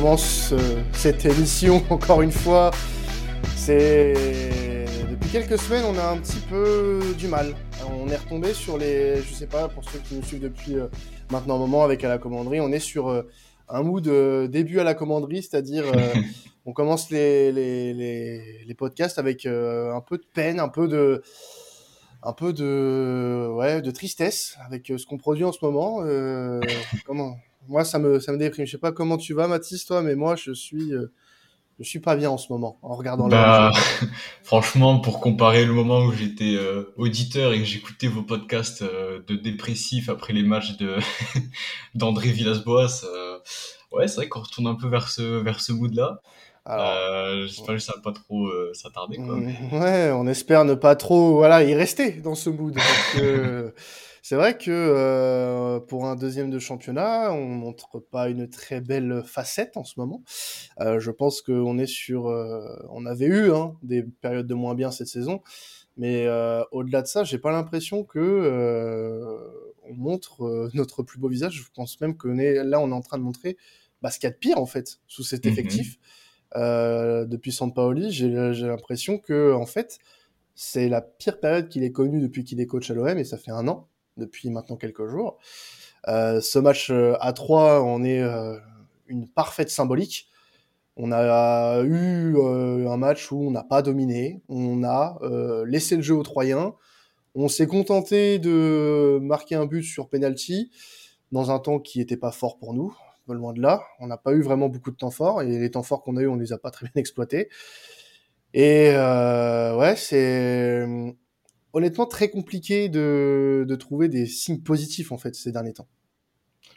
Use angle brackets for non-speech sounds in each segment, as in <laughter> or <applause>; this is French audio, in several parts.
Commence euh, cette émission <laughs> encore une fois. C'est depuis quelques semaines, on a un petit peu du mal. On est retombé sur les, je sais pas, pour ceux qui nous suivent depuis euh, maintenant un moment avec à la commanderie, on est sur euh, un mood début à la commanderie, c'est-à-dire <laughs> on commence les, les, les, les podcasts avec un peu de peine, un peu de un peu de ouais de tristesse avec ce qu'on produit en ce moment. comment moi, ça me, ça me déprime. Je sais pas comment tu vas, Mathis, toi, mais moi, je suis, euh, je suis pas bien en ce moment en regardant bah, <laughs> Franchement, pour comparer le moment où j'étais euh, auditeur et que j'écoutais vos podcasts euh, de dépressif après les matchs de <laughs> d'André Villas-Boas, ouais, c'est vrai qu'on retourne un peu vers ce, vers ce mood-là. J'espère que ça va pas trop s'attarder. Ouais, on espère ne pas trop voilà, y rester dans ce mood. Parce que <laughs> c'est vrai que euh, pour un deuxième de championnat, on montre pas une très belle facette en ce moment. Euh, je pense qu'on est sur, euh, on avait eu hein, des périodes de moins bien cette saison, mais au-delà de ça, j'ai pas l'impression que on montre notre plus beau visage. Je pense même que là, on est en train de montrer bah, ce qu'il y a de pire en fait sous cet mmh effectif. depuis Sampaoli, j'ai l'impression que en fait, c'est la pire période qu'il ait connue depuis qu'il est coach à l'OM et ça fait un an depuis maintenant quelques jours. Euh, ce match euh, à 3 on est euh, une parfaite symbolique. On a eu un match où on n'a pas dominé, on a laissé le jeu aux Troyens, on s'est contenté de marquer un but sur penalty dans un temps qui n'était pas fort pour nous, loin de là. On n'a pas eu vraiment beaucoup de temps forts et les temps forts qu'on a eu, on les a pas très bien <laughs> exploités. Et ouais, c'est honnêtement très compliqué de, trouver des signes positifs en fait ces derniers temps.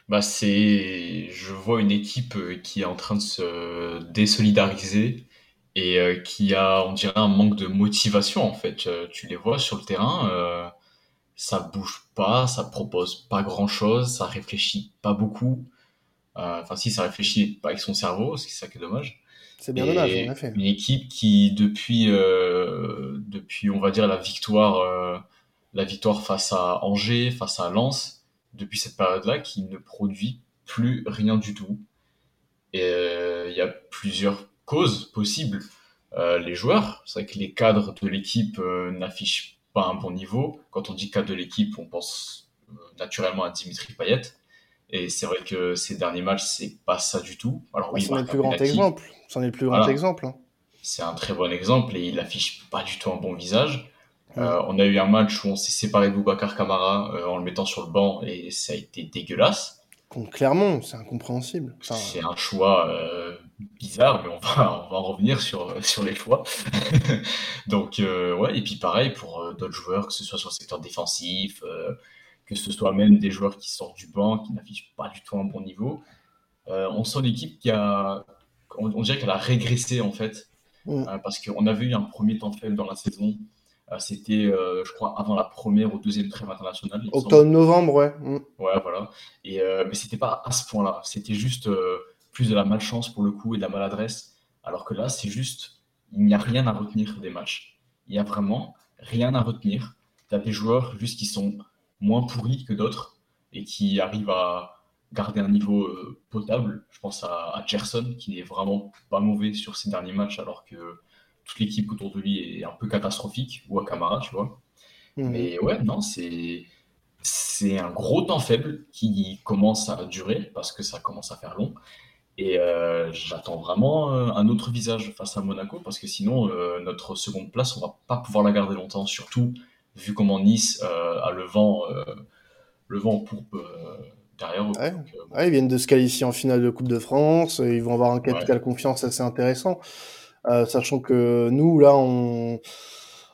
Bah c'est, je vois une équipe euh, qui est en train de se désolidariser et euh, qui a, on dirait, un manque de motivation en fait. Euh, tu les vois sur le terrain, euh, ça bouge pas, ça propose pas grand chose, ça réfléchit pas beaucoup. Enfin si, ça réfléchit pas avec son cerveau, c'est ça qui est dommage. C'est bien dommage, en effet. Une équipe qui, depuis, euh, depuis, on va dire, la victoire, euh, la victoire face à Angers, face à Lens, depuis cette période-là, qui ne produit plus rien du tout. Et euh, il y a plusieurs causes possibles. les joueurs, c'est vrai que les cadres de l'équipe n'affichent pas un bon niveau. Quand on dit cadre de l'équipe, on pense naturellement à Dimitri Payet. Et c'est vrai que ces derniers matchs, c'est pas ça du tout. Alors oui, c'est le plus grand exemple. C'en est le plus grand exemple. Hein. C'est un très bon exemple et il affiche pas du tout un bon visage. Euh, on a eu un match où on s'est séparé de Boubacar Camara euh, en le mettant sur le banc et ça a été dégueulasse. Contre Clermont, c'est incompréhensible. c'est un choix euh, bizarre, mais on va, <laughs> on va en revenir sur, sur les choix. <laughs> Donc, ouais, et puis pareil pour d'autres joueurs, que ce soit sur le secteur défensif, que ce soit même des joueurs qui sortent du banc, qui n'affichent pas du tout un bon niveau. on sent l'équipe qui a, on, dirait qu'elle a régressé en fait, mm. euh, parce qu'on avait eu un premier temps faible dans la saison. Euh, c'était, euh, je crois, avant la première ou deuxième trêve internationale. Octobre-novembre, ouais. Mm. Ouais, voilà. Et, mais c'était pas à ce point-là. C'était juste plus de la malchance pour le coup et de la maladresse. Alors que là, c'est juste, il n'y a rien à retenir des matchs. Il n'y a vraiment rien à retenir. Tu as des joueurs juste qui sont moins pourris que d'autres et qui arrivent à, garder un niveau euh, potable. Je pense à, Gerson, qui n'est vraiment pas mauvais sur ses derniers matchs, alors que toute l'équipe autour de lui est un peu catastrophique, ou à Camara, tu vois. Mhm. Mais ouais, non, c'est c'est un gros temps faible qui commence à durer parce que ça commence à faire long. Et euh, j'attends vraiment euh, un autre visage face à Monaco parce que sinon, notre seconde place, on va pas pouvoir la garder longtemps, surtout vu comment Nice a le vent, le vent pour derrière. Euh, ils viennent de se qualifier en finale de Coupe de France, ils vont avoir un capital confiance assez intéressant, euh, sachant que nous, là, on,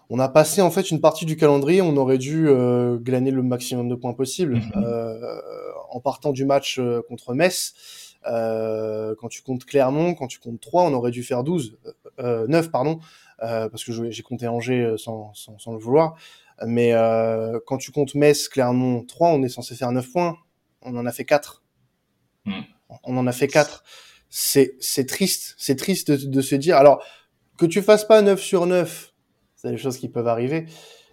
on a passé en fait une partie du calendrier, on aurait dû euh, glaner le maximum de points possible mhm. en partant du match contre Metz. quand tu comptes Clermont, quand tu comptes 3, on aurait dû faire 12, 9 pardon, parce que j'ai compté Angers sans, sans, sans, le vouloir. Mais quand tu comptes Metz, Clermont, 3, on est censé faire 9 points on en a fait quatre. Hmm. On en a fait quatre. C'est, c'est triste. C'est triste de, se dire. Alors, que tu fasses pas 9 sur 9, c'est des choses qui peuvent arriver.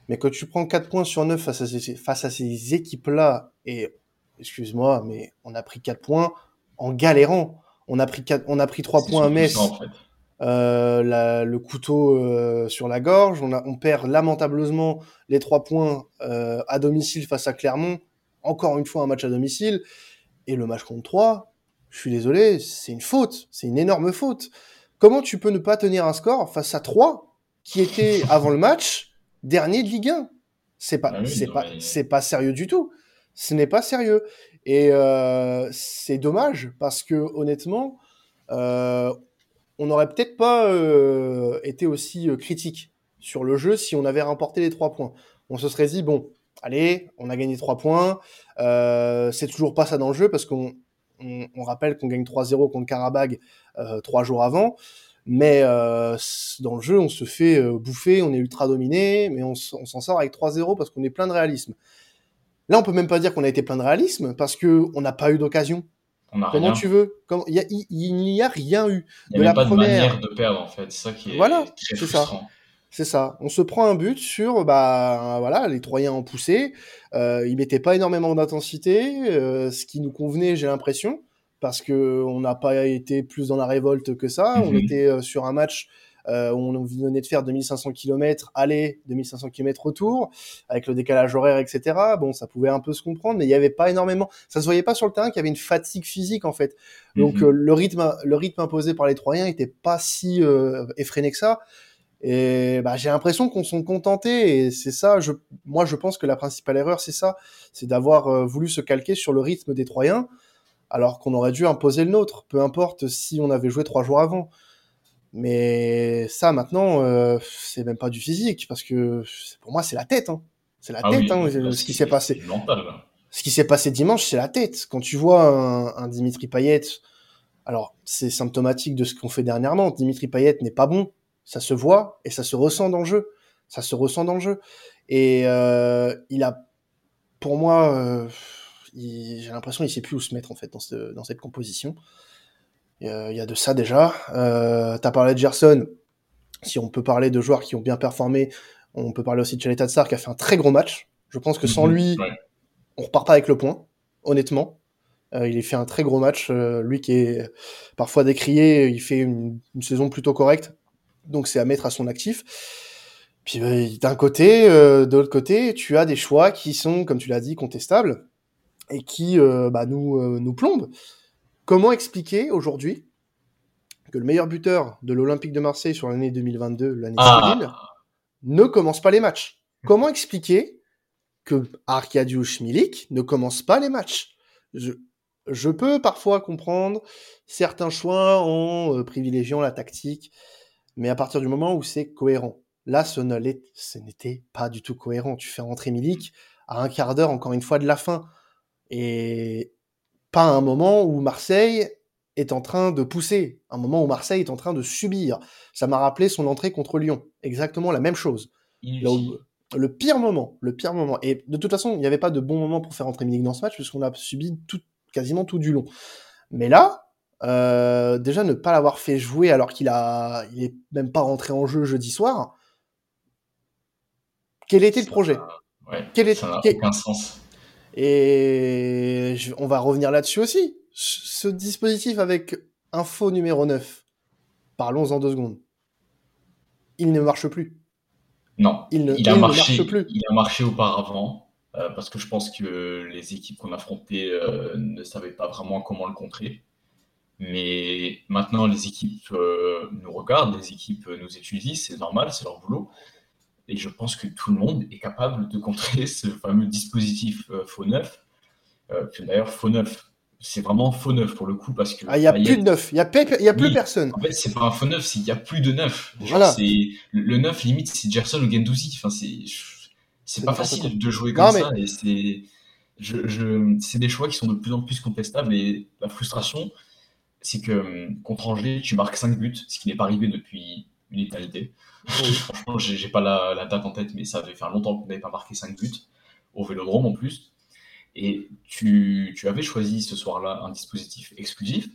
Mais que tu prends 4 points sur 9 face à ces, face à ces équipes-là, et excuse-moi, mais on a pris 4 points en galérant. On a pris, on a pris 3 points à Metz. Euh, le couteau euh, sur la gorge. On, a, on perd lamentablement les trois points euh, à domicile face à Clermont. Encore une fois, un match à domicile. Et le match contre 3, je suis désolé, c'est une faute. C'est une énorme faute. Comment tu peux ne pas tenir un score face à 3 qui était <laughs> avant le match dernier de Ligue 1 C'est pas, ah c'est pas, c'est pas sérieux du tout. Ce n'est pas sérieux. Et c'est dommage parce que honnêtement, euh, on n'aurait peut-être pas euh, été aussi euh, critique sur le jeu si on avait remporté les trois points. On se serait dit, bon, allez, on a gagné trois points, euh, c'est toujours pas ça dans le jeu parce qu'on on, rappelle qu'on gagne 3-0 contre Karabag trois jours avant. Mais dans le jeu, on se fait bouffer, on est ultra dominé, mais on, s'en sort avec 3-0 parce qu'on est plein de réalisme. Là, on peut même pas dire qu'on a été plein de réalisme parce que on n'a pas eu d'occasion. Comment tu veux? Il n'y a, rien eu. Il n'y a pas de manière de perdre, en fait. C'est ça qui est voilà, très frustrant. C'est ça. On se prend un but sur, bah, voilà, les Troyens ont poussé. Euh, ils mettaient pas énormément d'intensité, euh, ce qui nous convenait, j'ai l'impression, parce que on n'a pas été plus dans la révolte que ça. On mhm. était euh, sur un match euh, on venait de faire 2500 km aller, 2500 km retour, avec le décalage horaire, etc. Bon, ça pouvait un peu se comprendre, mais il n'y avait pas énormément, ça se voyait pas sur le terrain qu'il y avait une fatigue physique en fait. Donc mhm. euh, le rythme, le rythme imposé par les Troyens était pas si euh, effréné que ça. Et bah, j'ai l'impression qu'on s'en contentait et c'est ça. Je, moi, je pense que la principale erreur, c'est ça, c'est d'avoir voulu se calquer sur le rythme des Troyens, alors qu'on aurait dû imposer le nôtre. Peu importe si on avait joué trois jours avant. Mais ça, maintenant, euh, c'est même pas du physique, parce que pour moi, c'est la tête. Hein. C'est la ah tête, hein, ce qui s'est passé. ce qui s'est passé dimanche, c'est la tête. Quand tu vois un, Dimitri Payet, alors c'est symptomatique de ce qu'on fait dernièrement. Dimitri Payet n'est pas bon, ça se voit et ça se ressent dans le jeu. Ça se ressent dans le jeu. Et euh, il a, pour moi, euh, j'ai l'impression qu'il sait plus où se mettre en fait dans, dans cette composition. Il y a de ça déjà. Euh, tu as parlé de Gerson. Si on peut parler de joueurs qui ont bien performé, on peut parler aussi de Chaleta Tsar qui a fait un très gros match. Je pense que sans mhm. lui, on repart pas avec le point, honnêtement. Euh, il a fait un très gros match. Euh, lui qui est parfois décrié, il fait une, saison plutôt correcte. Donc c'est à mettre à son actif. Puis bah, d'un côté, euh, de l'autre côté, tu as des choix qui sont, comme tu l'as dit, contestables et qui euh, bah, nous, nous plombent. Comment expliquer aujourd'hui que le meilleur buteur de l'Olympique de Marseille sur l'année 2022, l'année ah. ne commence pas les matchs? Comment expliquer que Arkadiusz Milik ne commence pas les matchs? Je, peux parfois comprendre certains choix en euh, privilégiant la tactique, mais à partir du moment où c'est cohérent. Là, ce n'était pas du tout cohérent. Tu fais rentrer Milik à un quart d'heure, encore une fois, de la fin. Et pas un moment où Marseille est en train de pousser, un moment où Marseille est en train de subir. Ça m'a rappelé son entrée contre Lyon, exactement la même chose. le pire moment, le pire moment. Et de toute façon, il n'y avait pas de bon moment pour faire entrer Milik dans ce match, puisqu'on a subi tout, quasiment tout du long. Mais là, euh, déjà ne pas l'avoir fait jouer alors qu'il a, il est même pas rentré en jeu jeudi soir. Quel était le projet? Quel est... Ça n'a aucun sens. Et on va revenir là-dessus aussi. Ce dispositif avec info numéro 9, parlons en deux secondes. Il ne marche plus. Non, il, ne, a marché, marche plus. Il a marché auparavant, euh, parce que je pense que les équipes qu'on affrontait euh, ne savaient pas vraiment comment le contrer. Mais maintenant, les équipes euh, nous regardent, les équipes nous étudient, c'est normal, c'est leur boulot. Et je pense que tout le monde est capable de contrer <laughs> ce fameux dispositif euh, faux neuf. Euh, D'ailleurs, faux neuf, c'est vraiment faux neuf pour le coup parce que. Ah, il n'y a plus de neuf, il n'y a, y a plus personne. En fait, c'est pas un faux neuf, qu'il n'y a plus de neuf. Voilà. Le neuf, limite, c'est Gerson ou Gendouzi. Enfin, c'est pas facile de jouer comme ça. Et c'est. Je, je, c'est des choix qui sont de plus en plus contestables et la frustration, c'est que contre Angers, tu marques 5 buts, ce qui n'est pas arrivé depuis une éternité. <laughs> Franchement, j'ai pas la, date en tête, mais ça avait fait longtemps qu'on n'avait pas marqué 5 buts, au vélodrome en plus. Et tu, tu avais choisi ce soir-là un dispositif exclusif.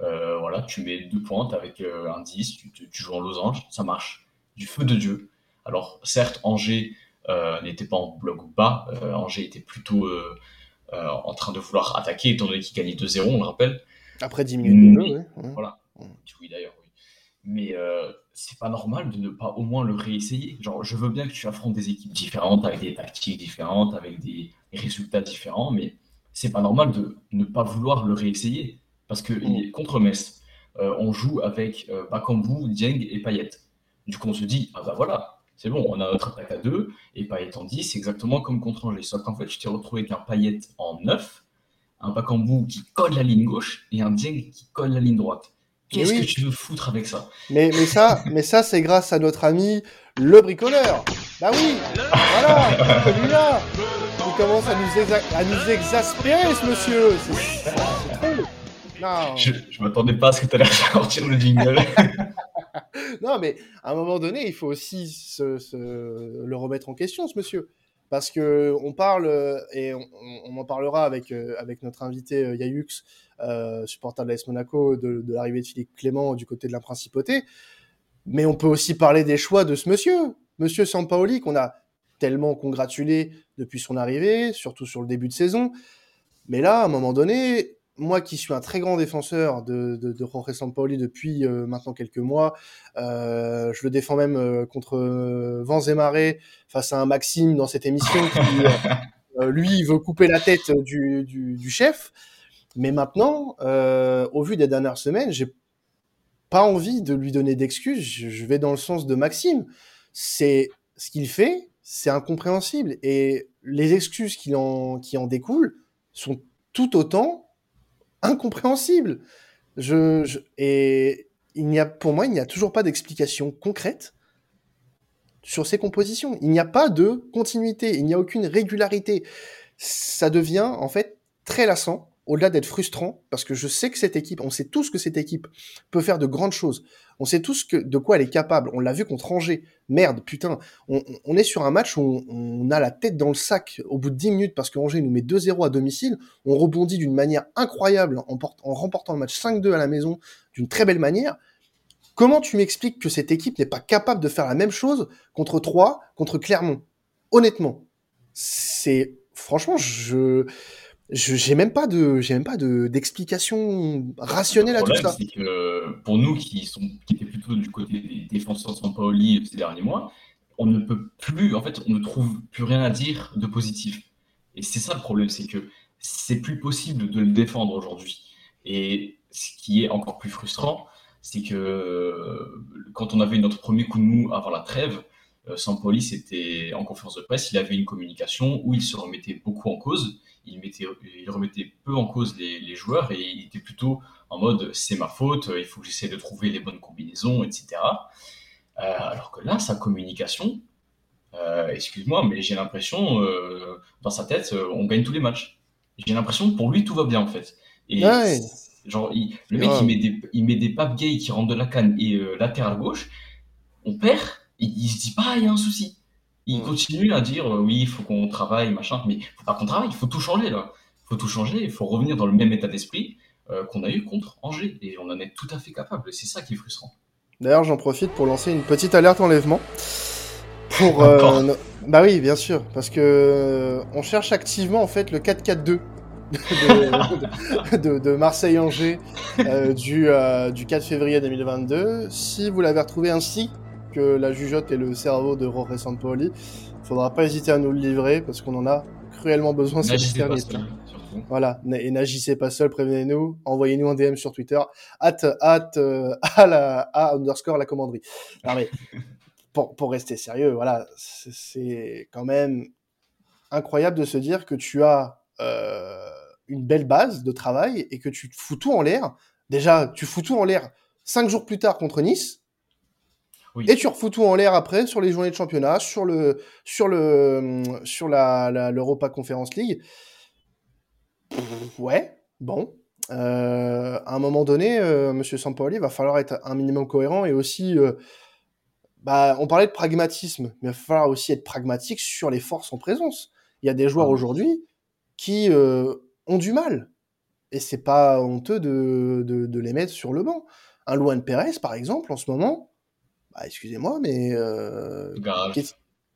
Euh, voilà, tu mets deux pointes avec euh, un 10, tu, tu, joues en losange, ça marche. Du feu de Dieu. Alors, certes, Angers euh, n'était pas en bloc bas, Angers était plutôt en train de vouloir attaquer, étant donné qu'il gagnait 2-0, on le rappelle. Après 10 minutes de jeu, Voilà. Oui, d'ailleurs, oui. Mais euh, c'est pas normal de ne pas au moins le réessayer. Genre, je veux bien que tu affrontes des équipes différentes, avec des tactiques différentes, avec des résultats différents, mais c'est pas normal de ne pas vouloir le réessayer. Parce que mm. contre Metz, euh, on joue avec euh, Bakambu, Dieng et Payet. Du coup, on se dit, ah bah voilà, c'est bon, on a notre attaque à 2, et Payet en 10, c'est exactement comme contre Angers. Sauf qu'en fait, je t'ai retrouvé avec un Payet en 9, un Bakambu qui colle la ligne gauche, et un Dieng qui colle la ligne droite. Qu'est-ce que tu veux foutre avec ça? Mais, mais ça, mais ça c'est grâce à notre ami le bricoleur. Bah oui, voilà, celui-là. Il commence à nous, à nous exaspérer, ce monsieur. C'est trop. Non. Je, je m'attendais pas à ce que tu allais <laughs> sortir le jingle. <laughs> non, mais à un moment donné, il faut aussi se, se, le remettre en question, ce monsieur. Parce que on parle, et on, on en parlera avec, euh, avec notre invité euh, Yayux, euh, supporter de l'AS Monaco, de, de l'arrivée de Philippe Clément du côté de la principauté. Mais on peut aussi parler des choix de ce monsieur, monsieur Sampaoli, qu'on a tellement congratulé depuis son arrivée, surtout sur le début de saison. Mais là, à un moment donné, moi qui suis un très grand défenseur de, de, de Jorge Sampaoli depuis euh, maintenant quelques mois, euh, je le défends même euh, contre vents et marées face à un Maxime dans cette émission qui, <laughs> lui, veut couper la tête du, du, du chef. Mais maintenant, au vu des dernières semaines, j'ai pas envie de lui donner d'excuses. Je vais dans le sens de Maxime. C'est ce qu'il fait, c'est incompréhensible. Et les excuses qui en, qui en découlent sont tout autant incompréhensibles. Je, et il n'y a, pour moi, il n'y a toujours pas d'explication concrète sur ces compositions. Il n'y a pas de continuité, il n'y a aucune régularité. Ça devient en fait très lassant au-delà d'être frustrant, parce que je sais que cette équipe, on sait tous que cette équipe peut faire de grandes choses. On sait tous de quoi elle est capable. On l'a vu contre Angers. Merde, putain. On, est sur un match où on, a la tête dans le sac au bout de 10 minutes parce que Angers nous met 2-0 à domicile. On rebondit d'une manière incroyable en, en remportant le match 5-2 à la maison d'une très belle manière. Comment tu m'expliques que cette équipe n'est pas capable de faire la même chose contre 3, contre Clermont? Honnêtement. C'est, franchement, je, j'ai même pas de, j'ai même pas de d'explication rationnelle à tout ça. Que pour nous qui sont, qui étaient plutôt du côté des défenseurs de Paoli ces derniers mois, on ne peut plus, en fait, on ne trouve plus rien à dire de positif. Et c'est ça le problème, c'est que c'est plus possible de le défendre aujourd'hui. Et ce qui est encore plus frustrant, c'est que quand on avait notre premier coup de mou avant la trêve, euh, Sampoli, c'était en conférence de presse, il avait une communication où il se remettait beaucoup en cause il, mettait, il remettait peu en cause les, joueurs et il était plutôt en mode c'est ma faute, il faut que j'essaie de trouver les bonnes combinaisons, etc. Euh, alors que là, sa communication, euh, excuse-moi, mais j'ai l'impression, euh, dans sa tête, on gagne tous les matchs. J'ai l'impression que pour lui, tout va bien en fait. Et genre, le mec, il, met des, il met des papes gays qui rentrent de la canne et latéral gauche, on perd, il, il se dit pas, il y a un souci. Il continue à dire euh, oui, il faut qu'on travaille, machin, mais il faut pas qu'on travaille, il faut tout changer là. Il faut tout changer, il faut revenir dans le même état d'esprit euh, qu'on a eu contre Angers. Et on en est tout à fait capable. C'est ça qui est frustrant. D'ailleurs, j'en profite pour lancer une petite alerte enlèvement. Pour, euh, Bah oui, bien sûr, parce que on cherche activement en fait le 4-4-2 de, de, Marseille-Angers du, du 4 février 2022. Si vous l'avez retrouvé ainsi, que la jugeote et le cerveau de Jorge Sampaoli. Il faudra pas hésiter à nous le livrer parce qu'on en a cruellement besoin ces derniers temps. Voilà, et n'agissez pas seul, prévenez-nous, envoyez-nous un DM sur Twitter, at, at, euh, à la, à underscore la commanderie. Non mais, <laughs> pour, pour rester sérieux, voilà, c'est quand même incroyable de se dire que tu as euh, une belle base de travail et que tu fous tout en l'air. Déjà, tu fous tout en l'air cinq jours plus tard contre Nice, et tu refous tout en l'air après sur les journées de championnat, sur le sur le sur la l'Europa Conference League. Ouais, bon. Euh, à un moment donné, euh, Monsieur Sampaoli va falloir être un minimum cohérent et aussi, euh, bah, on parlait de pragmatisme, mais il va falloir aussi être pragmatique sur les forces en présence. Il y a des joueurs ah aujourd'hui qui euh, ont du mal et c'est pas honteux de, de, de, les mettre sur le banc. Un Luan Perez, par exemple, en ce moment, bah, excusez-moi, mais euh,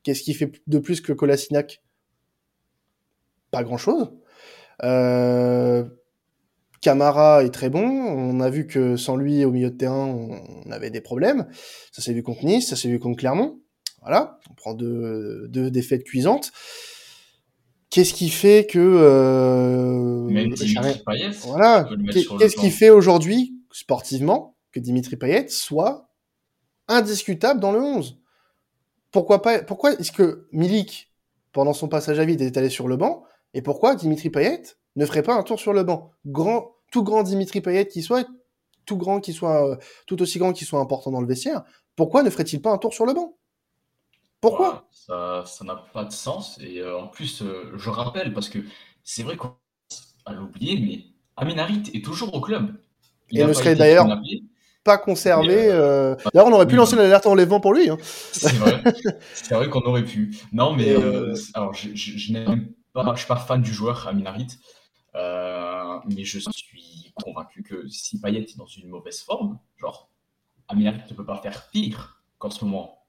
qu'est-ce qu'il fait de plus que Kolasinac? Pas grand-chose. Euh, Camara est très bon. On a vu que sans lui au milieu de terrain, on, avait des problèmes. Ça s'est vu contre Nice, ça s'est vu contre Clermont. Voilà, on prend deux, deux défaites cuisantes. Qu'est-ce qui fait que euh, voilà, qu'est-ce qui fait aujourd'hui sportivement que Dimitri Payet soit indiscutable dans le 11 Pourquoi pas Pourquoi est-ce que Milik pendant son passage à vide est allé sur le banc et pourquoi Dimitri Payet ne ferait pas un tour sur le banc? Grand, tout grand Dimitri Payet qui soit, tout grand qui soit, euh, tout aussi grand qui soit important dans le vestiaire, pourquoi ne ferait-il pas un tour sur le banc? Pourquoi? Ça n'a pas de sens. Et euh, en plus, euh, je rappelle, parce que c'est vrai qu'on a l'oublier, mais Aminarit est toujours au club. Il ne serait d'ailleurs pas conservé. Euh, d'ailleurs, on aurait pu lancer l'alerte enlèvement pour lui. Hein. <laughs> C'est vrai. qu'on aurait pu. Non, mais alors, je, je, n'aime pas, je suis pas fan du joueur Aminarit. mais je suis convaincu que si Payet est dans une mauvaise forme, genre, Aminarit ne peut pas faire pire qu'en ce moment.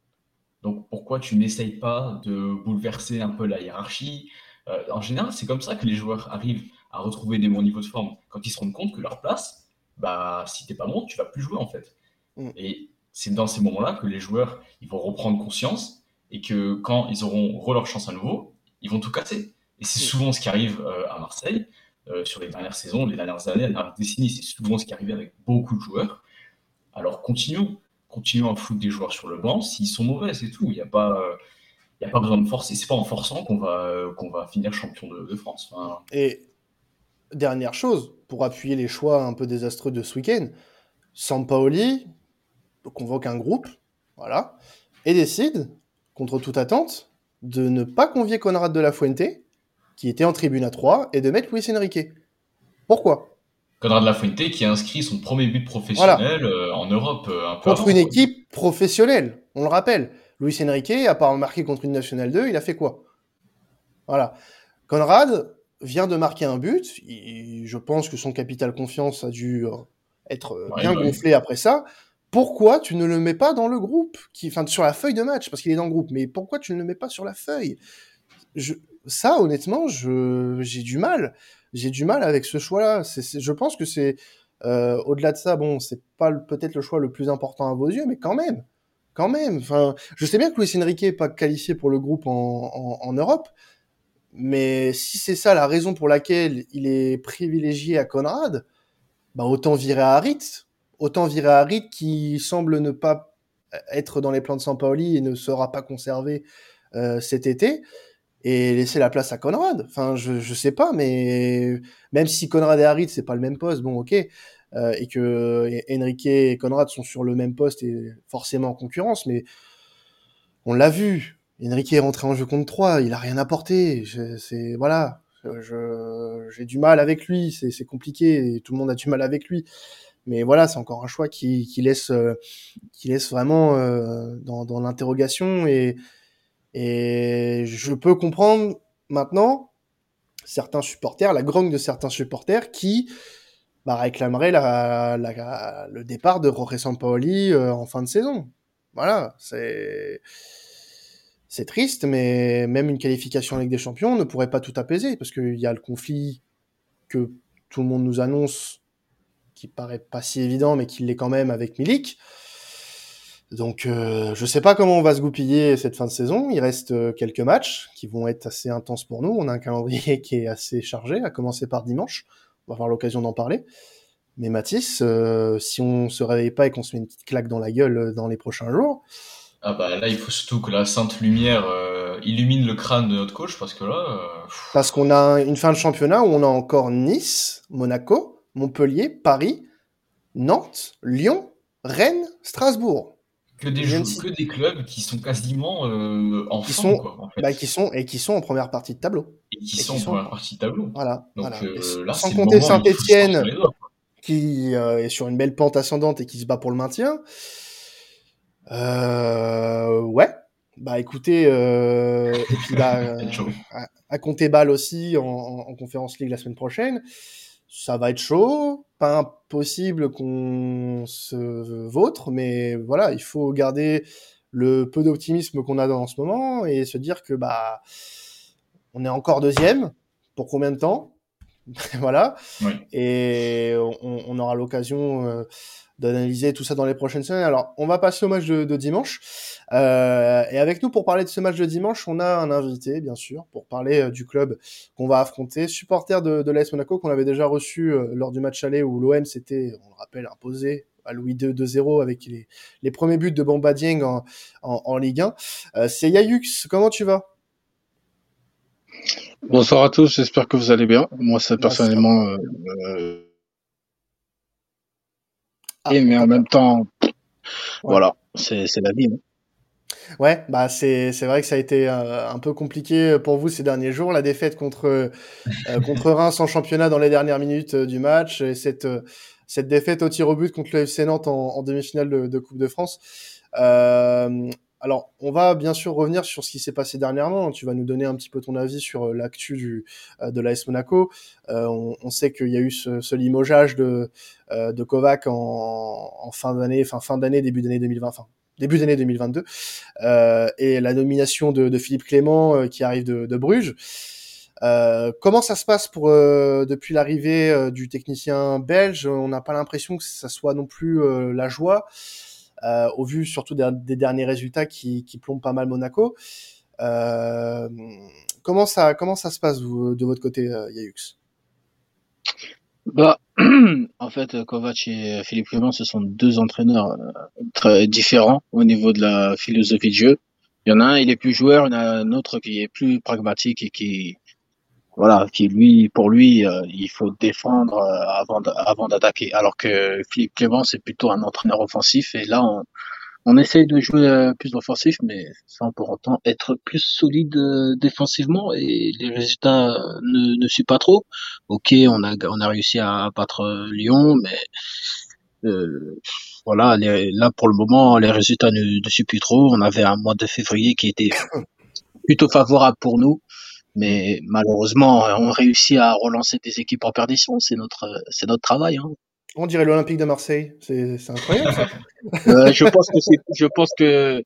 Donc pourquoi tu n'essayes pas de bouleverser un peu la hiérarchie? Euh, En général, c'est comme ça que les joueurs arrivent à retrouver des bons niveaux de forme. Quand ils se rendent compte que leur place, bah, si t'es pas bon, tu vas plus jouer en fait. Mm. Et c'est dans ces moments-là que les joueurs ils vont reprendre conscience et que quand ils auront leur chance à nouveau, ils vont tout casser. Et c'est mm. souvent ce qui arrive euh, à Marseille euh, sur les dernières saisons, les dernières années, les dernières décennies, c'est souvent ce qui arrive avec beaucoup de joueurs. Alors continuons continuons à foutre des joueurs sur le banc s'ils sont mauvais, c'est tout. Il n'y a pas. Il a pas besoin de forcer. C'est pas en forçant qu'on va, qu'on va finir champion de, France. Et dernière chose, pour appuyer les choix un peu désastreux de ce week-end, Sampaoli convoque un groupe, voilà, et décide, contre toute attente, de ne pas convier Conrad de la Fuente, qui était en tribune à 3, et de mettre Luis Enrique. Pourquoi? Conrad Lafuente qui a inscrit son premier but professionnel euh, en Europe. Euh, un peu contre une équipe professionnelle, on le rappelle. Luis Enrique, à part marquer contre une Nationale 2, il a fait quoi? Voilà. Conrad vient de marquer un but. je pense que son capital confiance a dû euh, être bien gonflé après ça. Pourquoi tu ne le mets pas dans le groupe qui, Enfin, sur la feuille de match, parce qu'il est dans le groupe. Mais pourquoi tu ne le mets pas sur la feuille? Je... Ça, honnêtement, j'ai du mal j'ai du mal avec ce choix-là. je pense que c'est euh, au-delà de ça, bon, c'est pas peut-être le choix le plus important à vos yeux, mais quand même, quand même. Enfin, je sais bien que Luis Enrique est pas qualifié pour le groupe en, Europe, mais si c'est ça la raison pour laquelle il est privilégié à Conrad, bah autant virer à Harit, autant virer à Harit qui semble ne pas être dans les plans de Sampaoli et ne sera pas conservé euh, cet été et laisser la place à Conrad. Enfin, je, je sais pas, mais même si Conrad et Harit, c'est pas le même poste, bon, ok, euh, et que Enrique et Conrad sont sur le même poste et forcément en concurrence, mais on l'a vu. Enrique est rentré en jeu contre 3, il a rien apporté. C'est voilà, j'ai du mal avec lui, c'est compliqué, tout le monde a du mal avec lui. Mais voilà, c'est encore un choix qui, laisse, euh, qui laisse vraiment euh, dans, l'interrogation et je peux comprendre maintenant certains supporters, la grogne de certains supporters qui bah, le départ de Jorge Sampaoli euh, en fin de saison. Voilà, c'est c'est triste, mais même une qualification avec des Champions ne pourrait pas tout apaiser parce qu'il y a le conflit que tout le monde nous annonce, qui paraît pas si évident, mais qui l'est quand même avec Milik. Donc, euh, je sais pas comment on va se goupiller cette fin de saison. Il reste euh, quelques matchs qui vont être assez intenses pour nous. On a un calendrier <laughs> qui est assez chargé, à commencer par dimanche. On va avoir l'occasion d'en parler. Mais Mathis, euh, si on se réveille pas et qu'on se met une petite claque dans la gueule euh, dans les prochains jours. Ah bah là, il faut surtout que la sainte lumière illumine le crâne de notre coach parce que là. Parce qu'on a une fin de championnat où on a encore Nice, Monaco, Montpellier, Paris, Nantes, Lyon, Rennes, Strasbourg que des, jeux, que des clubs qui sont quasiment euh, en qui sont, quoi, en fait. bah, qui sont et qui sont en première partie de tableau. Et qui sont en première partie de tableau. Voilà. Donc, Euh, là, sans compter Saint-Étienne qui euh, est sur une belle pente ascendante et qui se bat pour le maintien. Euh, ouais. Bah écoutez, euh, et puis <laughs> là, à, à, compter balle aussi en, en, en conférence league la semaine prochaine ça va être chaud, pas impossible qu'on se vautre, mais voilà, il faut garder le peu d'optimisme qu'on a dans ce moment et se dire que bah on est encore deuxième. Pour combien de temps? <laughs> Voilà. Et on, aura l'occasion d'analyser tout ça dans les prochaines semaines. Alors, on va passer au match de, dimanche. Euh, et avec nous, pour parler de ce match de dimanche, on a un invité, bien sûr, pour parler euh, du club qu'on va affronter, supporter de, de l'AS Monaco, qu'on avait déjà reçu euh, lors du match aller où l'OM s'était, on le rappelle, imposé à Louis II 2-0 avec les, les, premiers buts de Bamba Dieng en, en, Ligue 1. C'est Yayux, comment tu vas? Bonsoir à tous, j'espère que vous allez bien. Moi, ça, personnellement, ah, mais en même temps, voilà, c'est la vie. Hein. Ouais, bah c'est vrai que ça a été euh, un peu compliqué pour vous ces derniers jours, la défaite contre euh, <laughs> contre Reims en championnat dans les dernières minutes euh, du match et cette cette défaite au tir au but contre le FC Nantes en, demi-finale de, de, Coupe de France. Alors, on va bien sûr revenir sur ce qui s'est passé dernièrement. Tu vas nous donner un petit peu ton avis sur euh, l'actu euh, de l'AS Monaco. Euh, on, sait qu'il y a eu ce, ce limogeage de de Kovac en, fin d'année, fin fin d'année, début d'année 2020, enfin début d'année 2022, et la nomination de, Philippe Clément qui arrive de, de Bruges. comment ça se passe pour depuis l'arrivée du technicien belge? On n'a pas l'impression que ça soit non plus la joie. Euh, au vu surtout des, derniers résultats qui, qui, plombent pas mal Monaco. Euh, comment ça comment ça se passe de votre côté, euh, Yayux bah, <clears throat> en fait, Kovac et Philippe Clément, ce sont deux entraîneurs très différents au niveau de la philosophie de jeu. Il y en a un, il est plus joueur, il y en a un autre qui est plus pragmatique et qui, voilà, qui lui, pour lui, euh, il faut défendre euh, avant avant d'attaquer. Alors que Philippe Clément, c'est plutôt un entraîneur offensif. Et là, on, on essaye de jouer euh, plus offensif, mais sans pour autant être plus solide défensivement. Et les résultats ne, ne suivent pas trop. Ok, on a on a réussi à battre Lyon, mais voilà, là pour le moment, les résultats ne, ne suivent plus trop. On avait un mois de février qui était <coughs> plutôt favorable pour nous. Mais malheureusement, on réussit à relancer des équipes en perdition. C'est notre, c'est notre travail. Hein. On dirait l'Olympique de Marseille. C'est, incroyable ça. euh, je pense que je pense que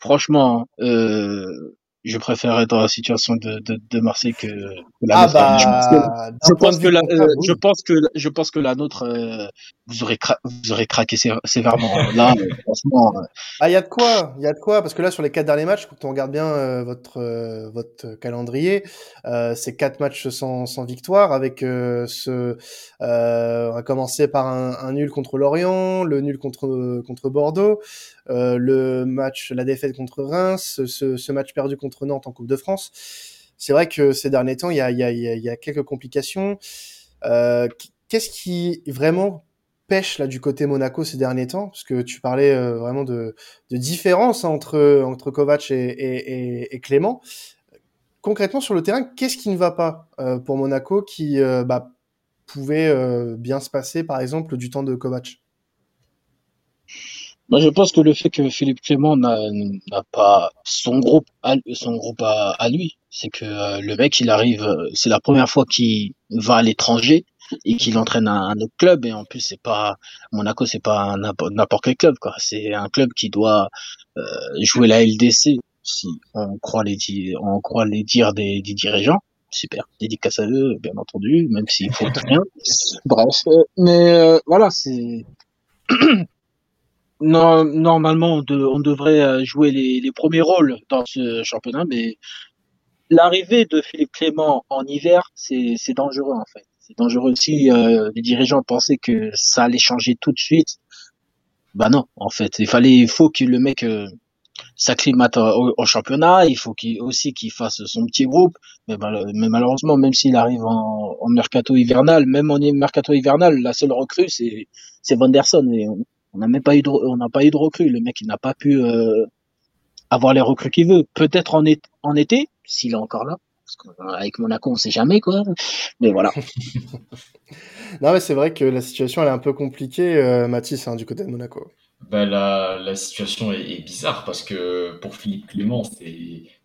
franchement, euh, je préfère être dans la situation de, de, de Marseille que, que la ah nôtre. Bah, je pense que, la, euh, je pense que je pense que la nôtre euh, vous aurez vous aurez craqué sévèrement. Là, euh, franchement. Ah, il y a de quoi, il y a de quoi, parce que là sur les quatre derniers matchs, quand on regarde bien votre votre calendrier, c'est quatre matchs sans, sans victoire, avec ce, on va commencer par un, un, nul contre Lorient, le nul contre contre Bordeaux, le match, la défaite contre Reims, ce, match perdu contre Nantes en Coupe de France. C'est vrai que ces derniers temps, il y a, quelques complications. Euh, qu'est-ce qui vraiment pêche là du côté Monaco ces derniers temps? Parce que tu parlais euh, vraiment de, différence entre, entre Kovac et, Clément. Concrètement, sur le terrain, qu'est-ce qui ne va pas euh, pour Monaco qui bah, pouvait bien se passer, par exemple, du temps de Kovac? Moi, je pense que le fait que Philippe Clément n'a pas son groupe à, son groupe à, lui, c'est que euh, le mec, il arrive, euh, c'est la première fois qu'il va à l'étranger et qu'il entraîne un, un, autre club et en plus c'est pas Monaco, c'est pas n'importe quel club quoi. C'est un club qui doit euh, jouer la LDC si on croit les on croit les dires des, des dirigeants. Super, dédicace à eux, bien entendu, même s'il faut <laughs> rien. Bref, mais voilà, c'est <clears throat> non, normalement, on, devrait euh, jouer les, premiers rôles dans ce championnat, mais l'arrivée de Philippe Clément en hiver, c'est dangereux en fait. C'est dangereux si euh, les dirigeants pensaient que ça allait changer tout de suite. Bah non, en fait, il fallait, il faut que le mec euh, s'acclimate au, championnat. Il faut qu'il aussi qu'il fasse son petit groupe. Mais, mais malheureusement, même s'il arrive en, mercato hivernal, même en mercato hivernal, la seule recrue c'est c'est Vanderson et on n'a même pas eu de, on n'a pas eu de recrues. Le mec, il n'a pas pu euh, avoir les recrues qu'il veut. Peut-être en, en été, s'il est encore là. Parce qu'avec Monaco, on sait jamais quoi. Mais voilà. <laughs> non, mais c'est vrai que la situation elle est un peu compliquée, euh, Mathis, hein, du côté de Monaco. Bah, la, la situation est, bizarre parce que pour Philippe Clément,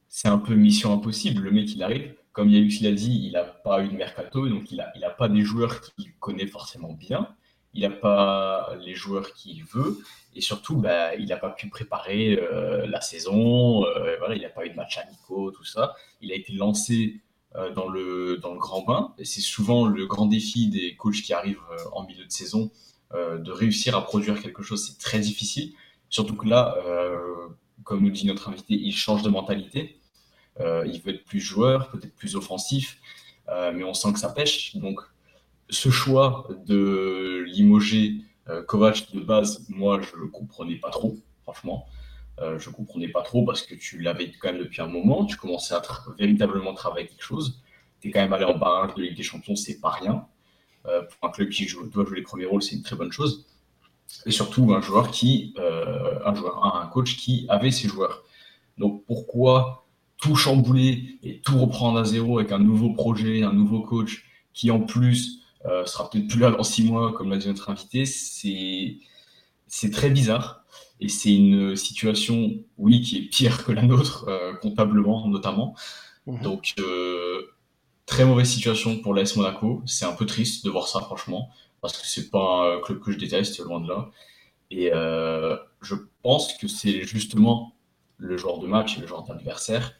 c'est un peu mission impossible. Le mec, il arrive, comme Yannick l'a dit, il n'a pas eu de mercato, donc il n'a il a pas des joueurs qu'il connaît forcément bien il n'a pas les joueurs qu'il veut et surtout bah, il n'a pas pu préparer euh, la saison, euh, voilà, il n'a pas eu de match amicaux, tout ça. Il a été lancé dans, le, dans le grand bain. Et c'est souvent le grand défi des coachs qui arrivent en milieu de saison de réussir à produire quelque chose. C'est très difficile. Surtout que là, comme nous dit notre invité, il change de mentalité. il veut être plus joueur, peut-être plus offensif, mais on sent que ça pêche. Donc, ce choix de limoger euh, Kovac de base, moi, je ne comprenais pas trop, franchement. Euh, je ne comprenais pas trop parce que tu l'avais quand même depuis un moment. Tu commençais à véritablement travailler quelque chose. Tu es quand même allé en barrage de Ligue des Champions, c'est pas rien. Euh, pour un club qui joue, doit jouer les premiers rôles, c'est une très bonne chose. Et surtout, un joueur qui, un joueur, un coach qui avait ses joueurs. Donc pourquoi tout chambouler et tout reprendre à zéro avec un nouveau projet, un nouveau coach qui en plus euh, sera peut-être plus là dans six mois, comme l'a dit notre invité, c'est, très bizarre. Et c'est une situation, oui, qui est pire que la nôtre, euh, comptablement notamment. Mhm. Donc, euh, très mauvaise situation pour l'AS Monaco. C'est un peu triste de voir ça, franchement, parce que c'est pas un club que je déteste, loin de là. Et je pense que c'est justement le genre de match et le genre d'adversaire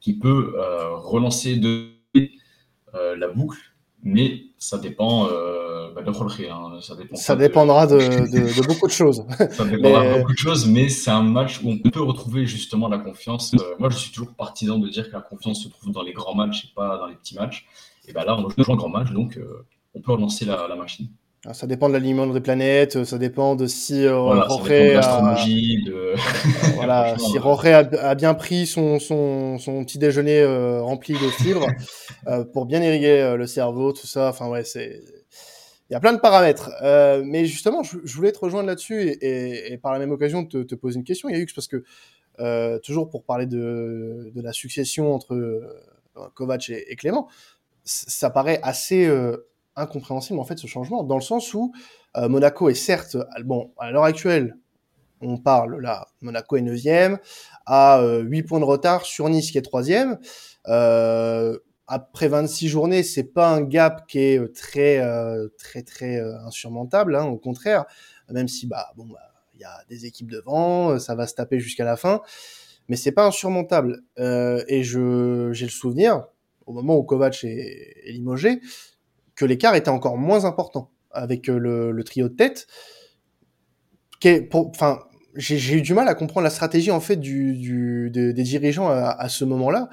qui peut relancer de la boucle mais ça dépend euh, bah, de hein. ça, dépend ça dépendra <laughs> de, de, beaucoup de choses. ça dépendra de beaucoup de choses, mais c'est un match où on peut retrouver justement la confiance. Euh, moi, je suis toujours partisan de dire que la confiance se trouve dans les grands matchs et pas dans les petits matchs. Et ben là, on joue un grand match, donc euh, on peut relancer la, la machine. Ça dépend de l'alignement des planètes, ça dépend de si euh, voilà, Roré, a... de... <laughs> voilà, <laughs> si a, a, bien pris son, son, son petit déjeuner euh, rempli de fibres <laughs> euh, pour bien irriguer euh, le cerveau, tout ça. Enfin ouais, c'est il y a plein de paramètres. Euh, mais justement, je, je, voulais te rejoindre là-dessus et, et, et, par la même occasion te, te poser une question, Yahux, parce que toujours pour parler de, de la succession entre Kovac et, et Clément, ça paraît assez incompréhensible en fait ce changement, dans le sens où euh, Monaco est certes, bon, à l'heure actuelle, on parle là, Monaco est 9 à euh, 8 points de retard sur Nice qui est 3 euh, après 26 journées, c'est pas un gap qui est euh, très euh, très très insurmontable, hein, au contraire, même si bah bon, bah, il y a des équipes devant, ça va se taper jusqu'à la fin, mais c'est pas insurmontable. et je j'ai le souvenir, au moment où Kovac est, est limogé, que l'écart était encore moins important avec euh, le, trio de tête. Enfin, j'ai eu du mal à comprendre la stratégie en fait des, dirigeants à, ce moment-là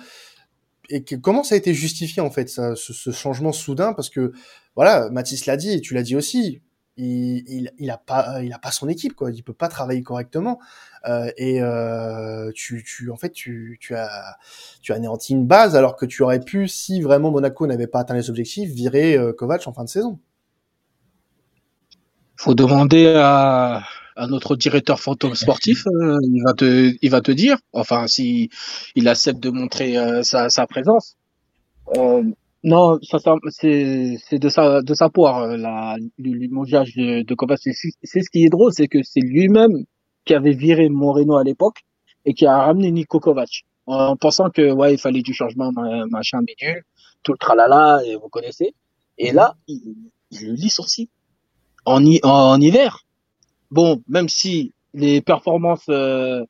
et comment ça a été justifié en fait ça, ce, changement soudain? Parce que voilà Mathis l'a dit et tu l'as dit aussi il, il, a pas il a pas son équipe quoi. Il peut pas travailler correctement. Euh, et euh, tu, tu en fait tu, tu as tu as anéanti une base alors que tu aurais pu si vraiment Monaco n'avait pas atteint les objectifs virer euh, en fin de saison. Faut demander à, notre directeur fantôme sportif euh, il va te il va te dire. Enfin si il accepte de montrer euh, sa présence non, ça, c'est, c'est de sa, de sa poire, la, le limogeage de, de Kovac. C'est, ce qui est drôle, c'est que c'est lui-même qui avait viré Moreno à l'époque et qui a ramené Niko Kovac en pensant que ouais il fallait du changement machin bidule tout le tralala et vous connaissez. Et là il, il le licencie. En, en hiver. Bon même si les performances euh,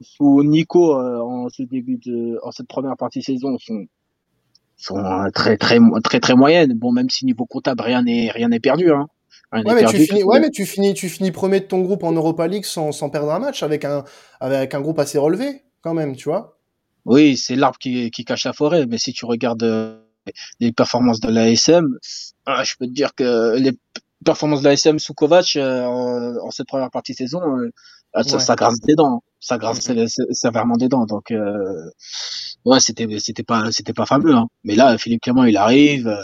sous Nico euh, en ce début de en cette première partie saison sont sont très très très très moyennes bon même si niveau comptable rien n'est rien n'est perdu hein Ouais, mais, tu finis, ouais, mais tu finis, tu finis premier de ton groupe en Europa League sans, sans perdre un match avec un, avec un groupe assez relevé, quand même, tu vois. Oui, c'est l'arbre qui, qui cache la forêt, mais si tu regardes euh, les performances de l'ASM, ah, je peux te dire que les performances de l'ASM sous Kovac euh, en, cette première partie de saison, euh, ça, ça grince des dents, ça grince sévèrement des dents. Donc, ouais, c'était, c'était pas, c'était pas fameux. Hein. Mais là, Philippe Clément, il arrive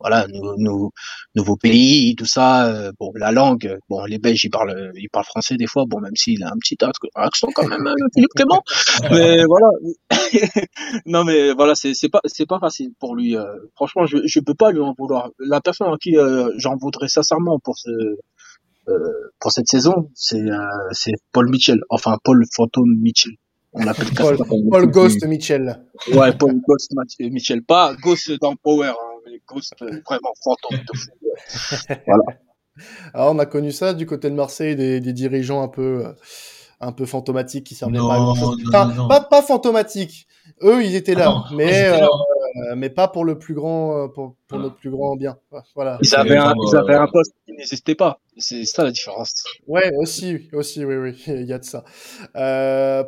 voilà, nous, nouveau pays, tout ça. Euh, bon, la langue, bon, les Belges, ils parlent, ils parlent français des fois. Bon, même s'il a un petit accent quand même, euh, Philippe Clément. <laughs> Mais voilà. <laughs> non, mais voilà, c'est c'est pas c'est pas facile pour lui. Euh. franchement, je je peux pas lui en vouloir. La personne à qui j'en voudrais sincèrement pour ce pour cette saison, c'est c'est Paul Mitchell. Enfin, Paul Phantom Mitchell. On l'appelle Paul, Paul Ghost Mitchell. Ouais, Paul Ghost Mitchell, pas Ghost dans Power. Hein vraiment fantôme <laughs> voilà. Alors, on a connu ça du côté de Marseille, des, des dirigeants un peu, un peu fantomatiques qui servaient pas à grand chose. Enfin, pas, pas fantomatiques. Eux, ils étaient là. mais, euh, mais pas pour le plus grand, pour, pour notre plus grand bien. Voilà. Ils avaient, un, ils avaient un poste qui n'existait pas. C'est ça la différence. Ouais, aussi, aussi, oui, oui, <laughs> il y a de ça.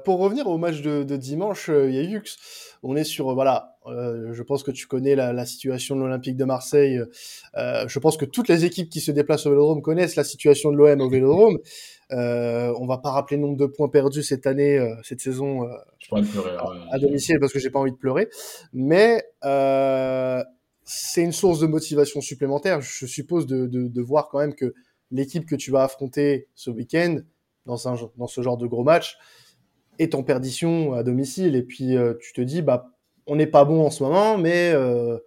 pour revenir au match de, de dimanche, il y a Yux. On est sur, voilà, euh, je pense que tu connais la, la situation de l'Olympique de Marseille. Euh, je pense que toutes les équipes qui se déplacent au Vélodrome connaissent la situation de l'OM au Vélodrome. Euh, on va pas rappeler le nombre de points perdus cette année, euh, cette saison euh, pleurer, à, à, domicile parce que j'ai pas envie de pleurer. Mais c'est une source de motivation supplémentaire. Je suppose de, de, de voir quand même que l'équipe que tu vas affronter ce week-end dans, un, dans ce genre de gros match est en perdition à domicile. Et puis tu te dis, bah on n'est pas bon en ce moment, mais euh,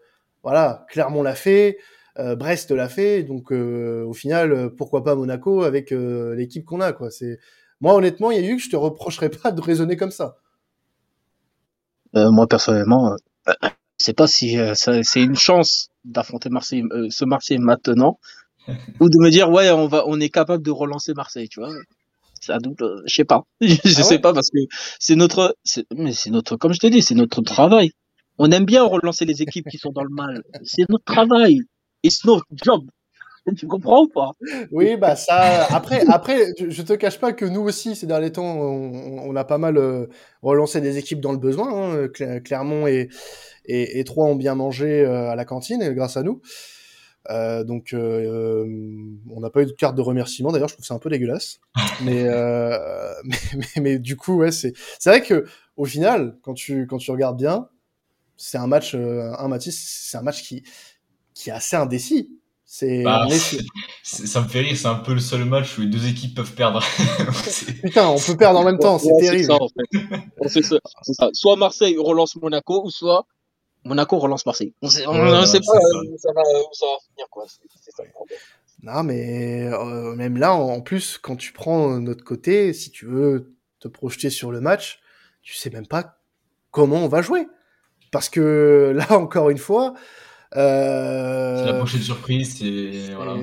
voilà, Clermont l'a fait, euh, Brest l'a fait, donc euh, au final, pourquoi pas Monaco avec l'équipe qu'on a, quoi. C'est moi honnêtement, il y a eu que je te reprocherais pas de raisonner comme ça. Moi personnellement, je sais pas si c'est une chance d'affronter Marseille, ce Marseille maintenant, <laughs> ou de me dire ouais, on va, on est capable de relancer Marseille, tu vois un double, je sais pas. <laughs> je ah sais pas parce que c'est notre, mais c'est notre, comme je t'ai dit, c'est notre travail. On aime bien relancer les équipes qui sont dans le mal. C'est notre travail. It's notre job. <laughs> Tu comprends ou pas? Oui, bah ça. Après, après, je te cache pas que nous aussi, ces derniers temps, on, on a pas mal euh, relancé des équipes dans le besoin. Hein. Clermont et, et, et Troyes ont bien mangé euh, à la cantine grâce à nous. Euh, donc, euh, on n'a pas eu de carte de remerciement. D'ailleurs, je trouve ça un peu dégueulasse. <laughs> mais, euh, mais, mais, mais, du coup, ouais, c'est c'est vrai que au final, quand tu quand tu regardes bien, c'est un match, un Matisse, c'est un match qui qui est assez indécis. C'est bah, ça me fait rire. C'est un peu le seul match où les deux équipes peuvent perdre. <laughs> <laughs> Putain, on peut perdre en même temps. C'est terrible. Ça, en fait. ça. Soit Marseille relance Monaco, ou soit Monaco relance Marseille. On sait, on, on sait pas où ça, va, où ça va finir, quoi. C'est ça le problème. Non, mais euh, même là, en plus, quand tu prends notre côté, si tu veux te projeter sur le match, tu sais même pas comment on va jouer. Parce que là, encore une fois. Euh, c'est la prochaine surprise. C'est voilà.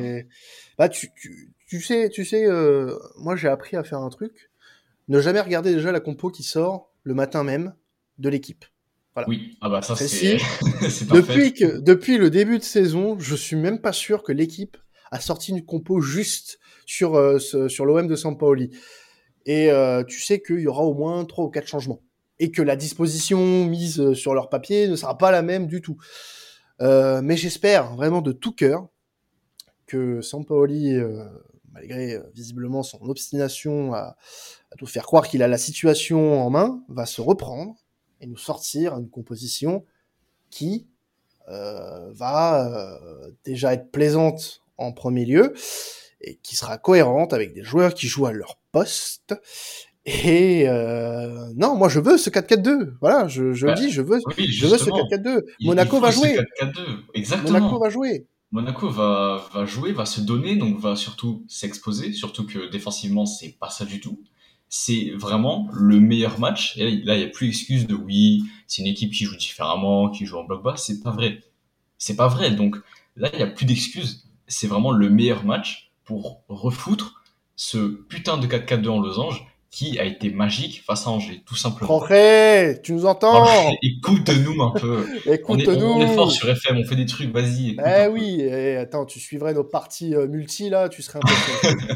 Bah, tu, tu, tu, sais, tu sais, euh, moi j'ai appris à faire un truc. Ne jamais regarder déjà la compo qui sort le matin même de l'équipe. Oui, ah bah ça <laughs> c'est depuis que depuis le début de saison, je suis même pas sûr que l'équipe a sorti une compo juste sur euh, sur l'OM de Sampaoli. Et euh, tu sais qu'il y aura au moins trois ou quatre changements et que la disposition mise euh, sur leur papier ne sera pas la même du tout. Euh, mais j'espère vraiment de tout cœur que Sampaoli, euh, malgré visiblement son obstination à, nous faire croire qu'il a la situation en main, va se reprendre et nous sortir une composition qui euh, va euh, déjà être plaisante en premier lieu et qui sera cohérente avec des joueurs qui jouent à leur poste. Et euh, non, moi je veux ce 4-4-2. Voilà, je, je bah, dis, je veux, je veux ce 4-4-2. Monaco va jouer. Exactement. Monaco va jouer. Monaco va, va jouer, va se donner, donc va surtout s'exposer, surtout que défensivement c'est pas ça du tout c'est vraiment le meilleur match. Et là, il n'y a plus d'excuse de oui, c'est une équipe qui joue différemment, qui joue en bloc bas. C'est pas vrai. C'est pas vrai. Donc là, il n'y a plus d'excuses. C'est vraiment le meilleur match pour refoutre ce putain de 4-4-2 en losange qui a été magique face à Angers, tout simplement. Jorge, tu nous entends Écoute-nous un peu. Écoute-nous. On, est fort sur FM, on fait des trucs, vas-y. Eh oui, et attends, tu suivrais nos parties euh, multi là, tu serais un peu. <laughs>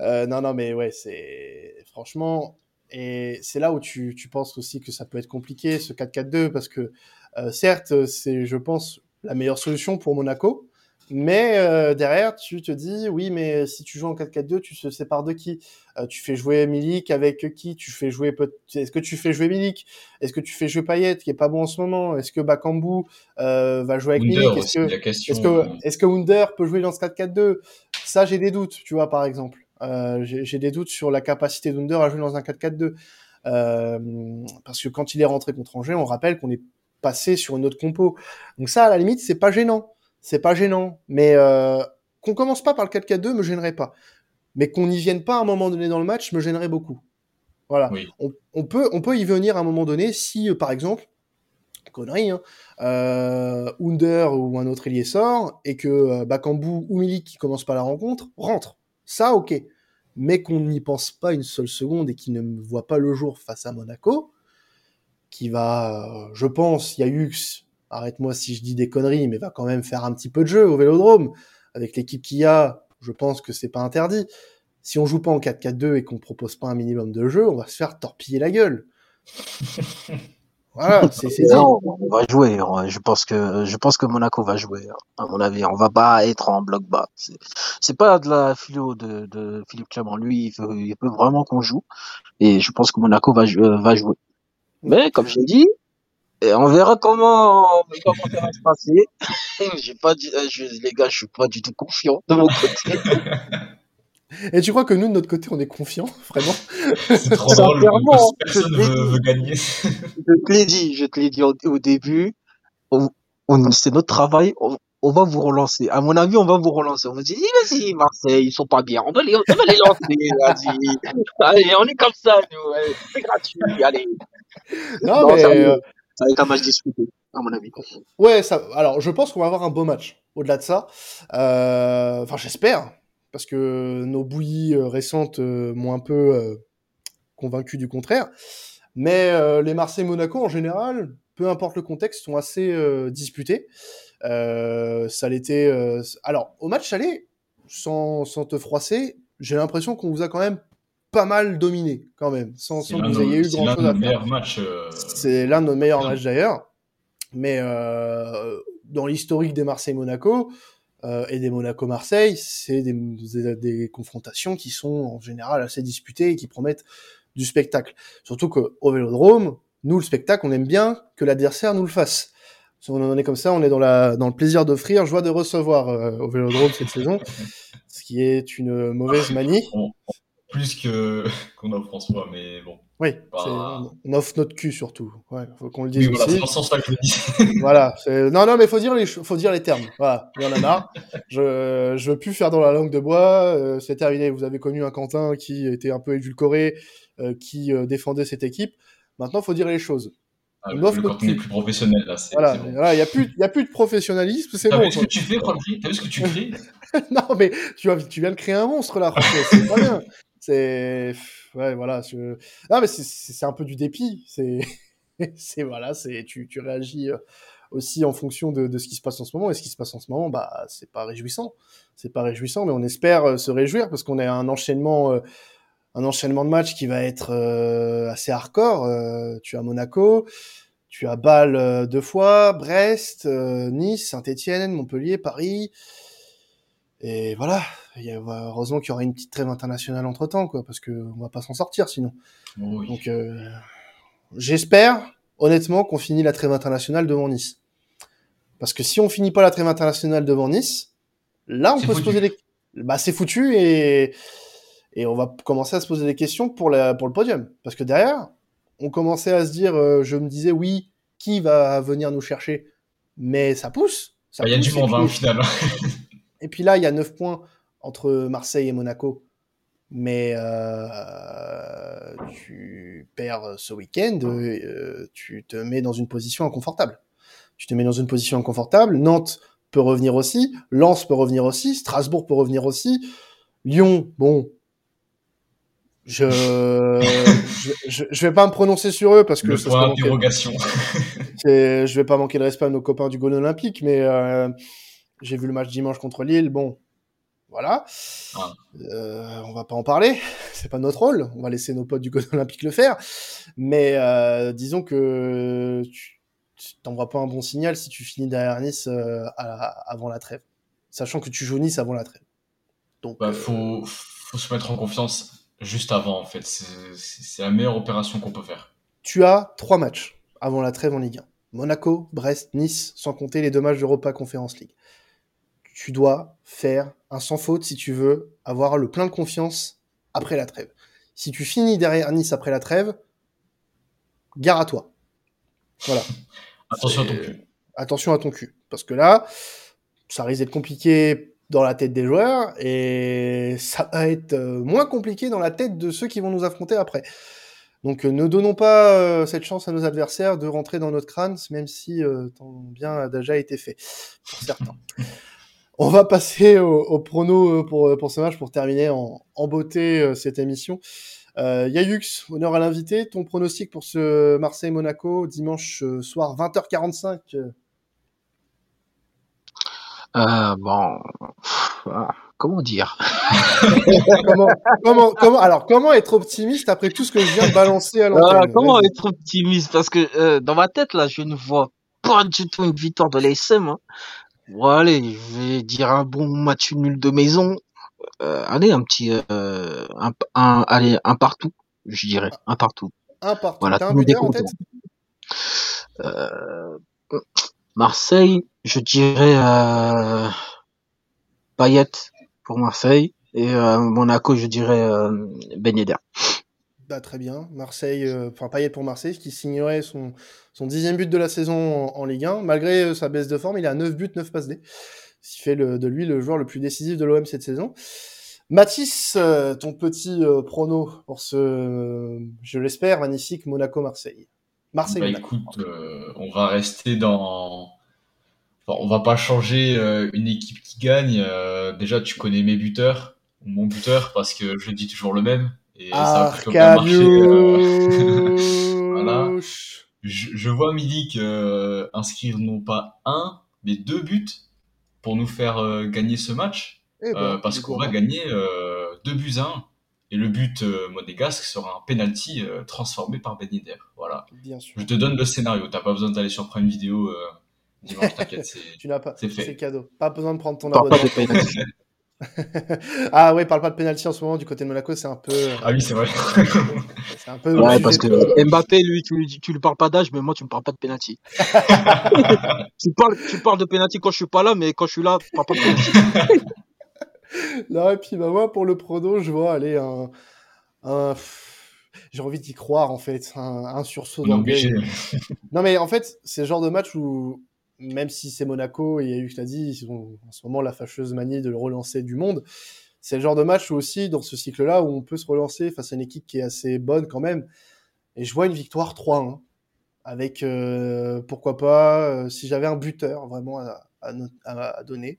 Euh, non, non, mais ouais, c'est franchement. Et c'est là où tu, tu, penses aussi que ça peut être compliqué, ce 4-4-2, parce que euh, certes, c'est, je pense, la meilleure solution pour Monaco. Mais euh, derrière, tu te dis, oui, mais si tu joues en 4-4-2, tu te sépares de qui? Euh, Tu fais jouer Milik avec qui? Tu fais jouer Est-ce que tu fais jouer Milik? Est-ce que tu fais jouer Payet qui est pas bon en ce moment? Est-ce que Bakambu euh, va jouer avec Milik? Est-ce que est-ce que est-ce que Wunder peut jouer dans ce 4-4-2 Ça, j'ai des doutes, tu vois, par exemple. Euh, j'ai des doutes sur la capacité d'Under à jouer dans un 4-4-2. Euh, parce que quand il est rentré contre Angers, on rappelle qu'on est passé sur une autre compo. Donc ça, à la limite, c'est pas gênant c'est pas gênant. Mais euh, qu'on commence pas par le 4-4-2 me gênerait pas. Mais qu'on n'y vienne pas à un moment donné dans le match me gênerait beaucoup. Voilà. On, on, peut, on peut y venir à un moment donné si, euh, par exemple, connerie, hein, euh, Under ou un autre ailier sort et que euh, Bakambu ou Milik qui commence pas la rencontre rentre. Ça, ok. Mais qu'on n'y pense pas une seule seconde et qui ne voit pas le jour face à Monaco, qui va, euh, je pense, il y a eu arrête-moi si je dis des conneries, mais va quand même faire un petit peu de jeu au Vélodrome. Avec l'équipe qu'il y a, je pense que c'est pas interdit. Si on joue pas en 4-4-2 et qu'on propose pas un minimum de jeu, on va se faire torpiller la gueule. <laughs> Voilà, c'est on va jouer. Je pense que je pense que Monaco va jouer. hein, À mon avis, on va pas être en bloc bas. C'est pas de la philo de, de Philippe Clement. Lui, il veut, il veut vraiment qu'on joue. Et je pense que Monaco va, euh, va jouer. Mais comme je l'ai dit, et on verra comment comment ça va se passer. <laughs> J'ai pas dit, euh, je, les gars, je suis pas du tout confiant de mon côté. <laughs> Et tu crois que nous, de notre côté, on est confiants, vraiment? C'est trop <laughs> drôle. Personne je te l'ai veut, dit. veut gagner. Je te l'ai dit, je te l'ai dit au, au début. On, on- c'est notre travail. On, on va vous relancer. À mon avis, on va vous relancer. On va dire, vas-y, Marseille, ils sont pas bien. On va les, on va les lancer. Vas-y. Allez, on est comme ça, nous. C'est gratuit. Allez. Non, Non, mais ça va être un match disputé, à mon avis. ouais. Alors, je pense qu'on va avoir un beau match. Au-delà de ça, Euh, enfin, j'espère, parce que nos bouillies euh, récentes euh, m'ont un peu convaincu du contraire. Mais les Marseille-Monaco, en général, peu importe le contexte, sont assez disputés. Ça l'était. Alors, au match aller, sans te froisser, j'ai l'impression qu'on vous a quand même pas mal dominé, quand même, sans, sans que vous ayez eu grand-chose de à faire. euh, C'est l'un de nos meilleurs matchs d'ailleurs. Mais euh, dans l'historique des Marseille-Monaco euh, et des Monaco-Marseille, c'est des, des, des confrontations qui sont en général assez disputées et qui promettent du spectacle. Surtout qu'au Vélodrome, nous, le spectacle, on aime bien que l'adversaire nous le fasse. Si on en est comme ça, on est dans, la, dans le plaisir d'offrir, joie de recevoir euh, au Vélodrome cette saison, <laughs> ce qui est une mauvaise manie. on- plus que <laughs> qu'on offre en soi, mais bon. Oui, Bah. on, offre notre cul surtout. Ouais, faut qu'on le dise Oui, voilà, c'est dans ce sens-là que je le dis. <laughs> voilà. Non, non, mais faut dire les, faut dire les termes. Voilà. Il y en a marre. <laughs> Je, je veux plus faire dans la langue de bois. euh, c'est terminé. Vous avez connu un Quentin qui était un peu édulcoré, euh, qui euh, défendait cette équipe. Maintenant, faut dire les choses. Ah, On offre le notre contenu cul. plus professionnel, là, Voilà. bon. Voilà. Il y a plus, il y a plus de professionnalisme. C'est T'as bon. vu ce que tu fais, Francky? T'as vu ce que tu fais? Non, mais tu, tu viens de créer un monstre là, c'est pas bien. C'est. Ouais, voilà. Je... Non, mais c'est- un peu du dépit. C'est. <laughs> c'est voilà, c'est tu, tu réagis euh, aussi en fonction de, de ce qui se passe en ce moment. Et ce qui se passe en ce moment, bah, c'est pas réjouissant. C'est pas réjouissant, mais on espère euh, se réjouir parce qu'on a un enchaînement. euh, un enchaînement de matchs qui va être assez hardcore. Tu as Monaco, tu as Bâle deux fois, Brest, Nice, Saint-Etienne, Montpellier, Paris. Et voilà, il y a, heureusement qu'il y aura une petite trêve internationale entre temps, quoi, parce que on va pas s'en sortir sinon. Oui. Donc, euh, j'espère, honnêtement, qu'on finit la trêve internationale devant Nice. Parce que si on finit pas la trêve internationale devant Nice, là, on peut se poser des, bah, c'est foutu et, et on va commencer à se poser des questions pour la, pour le podium. Parce que derrière, on commençait à se dire, euh, je me disais, oui, qui va venir nous chercher? Mais ça pousse. Ça Bah, Il y a du monde, hein, au final. <laughs> et puis là, il y a 9 points entre Marseille et Monaco. Mais euh, tu perds ce week-end, euh, tu te mets dans une position inconfortable. Tu te mets dans une position inconfortable. Nantes peut revenir aussi, Lens peut revenir aussi, Strasbourg peut revenir aussi, Lyon, bon, je je, je, je vais pas me prononcer sur eux parce que Le point manquer- je vais pas manquer de respect à nos copains du Gol Olympique, mais euh, j'ai vu le match dimanche contre Lille. Bon, voilà. Euh, on va pas en parler. <laughs> C'est pas notre rôle. On va laisser nos potes du Gol Olympique le faire. Mais euh, disons que tu t'envoies pas un bon signal si tu finis derrière Nice euh, à- avant la trêve, sachant que tu joues Nice avant la trêve. Donc, Bah, euh, faut, faut se mettre en confiance juste avant, en fait. C'est la meilleure opération qu'on peut faire. tu as trois matchs avant la trêve en Ligue 1. Monaco, Brest, Nice, sans compter les deux matchs d'Europa Conference League. Tu dois faire un sans faute si tu veux avoir le plein de confiance après la trêve. Si tu finis derrière Nice après la trêve, gare à toi. Voilà. <laughs> Attention à ton cul. Attention à ton cul. Parce que là, ça risque d'être compliqué dans la tête des joueurs et ça va être euh, moins compliqué dans la tête de ceux qui vont nous affronter après. Donc euh, ne donnons pas euh, cette chance à nos adversaires de rentrer dans notre crâne, même si euh, tant bien a déjà été fait pour certains. <laughs> On va passer au, au prono euh, pour, pour ce match pour terminer en, en beauté euh, cette émission. Euh, Yayux, honneur à l'invité. Ton pronostic pour ce Marseille-Monaco dimanche euh, soir 20h45 euh, Euh, bon, ah, comment dire? <laughs> Comment, comment, comment, alors, comment être optimiste après tout ce que je viens de balancer à l'antenne? Comment être optimiste? Parce que euh, dans ma tête, là, je ne vois pas du tout une victoire de l'ASM. Hein. Bon, allez, je vais dire un bon match nul de maison. Euh, allez, un petit... Euh, un, un, allez, un partout, je dirais. Un partout. Un partout. Voilà, tout le en tête Euh, Marseille, je dirais euh, Payet pour Marseille. Et euh, Monaco, je dirais euh, Ben. Bah, très bien. Marseille, euh, enfin Payet pour Marseille, qui signerait son, dixième but de la saison en, Ligue 1. Malgré euh, sa baisse de forme, il a 9 buts, 9 passes D. Ce qui fait de lui le joueur le plus décisif de l'OM cette saison. Mathis, euh, ton petit prono pour ce, je l'espère, magnifique Monaco-Marseille. Bah Marseille-Monaco. écoute, euh, on va rester dans. Enfin, on va pas changer une équipe qui gagne. Déjà, tu connais mes buteurs, mon buteur, parce que je dis toujours le même. Et ça a plutôt bien marché. euh, <laughs> Voilà. Je, je vois Milik euh, inscrire non pas un, mais deux buts pour nous faire euh, gagner ce match. Eh ben, Euh, parce qu'on va gagner euh, deux buts à un. Et le but euh, monégasque sera un penalty euh, transformé par Ben Yedder. Voilà. Bien sûr. Je te donne le scénario. T'as pas besoin d'aller sur Prime Video euh, dimanche, t'inquiète. <laughs> c'est- Tu n'as pas. C'est fait. C'est cadeau. Pas besoin de prendre ton abonnement. <laughs> <laughs> ah ouais, parle pas de penalty en ce moment du côté de Monaco, c'est un peu. euh, Ah oui, c'est vrai. <laughs> C'est un peu. Ouais, parce de- que Mbappé, lui, tu, lui- tu lui parles pas d'âge, mais moi, tu me parles pas de penalty. <laughs> tu, parles, tu parles de penalty quand je suis pas là, mais quand je suis là, tu parles pas de penalty. Non, et puis bah, moi, pour le prono, je vois aller un. un... J'ai envie d'y croire en fait, un, un sursaut d'orgueil. Non, mais en fait, c'est le genre de match où, même si c'est Monaco, et il y a eu, ils ont en ce moment la fâcheuse manie de le relancer du monde, c'est le genre de match aussi, dans ce cycle-là, où on peut se relancer face à une équipe qui est assez bonne quand même. Et je vois une victoire 3-1, avec, euh, pourquoi pas, euh, si j'avais un buteur vraiment à donner,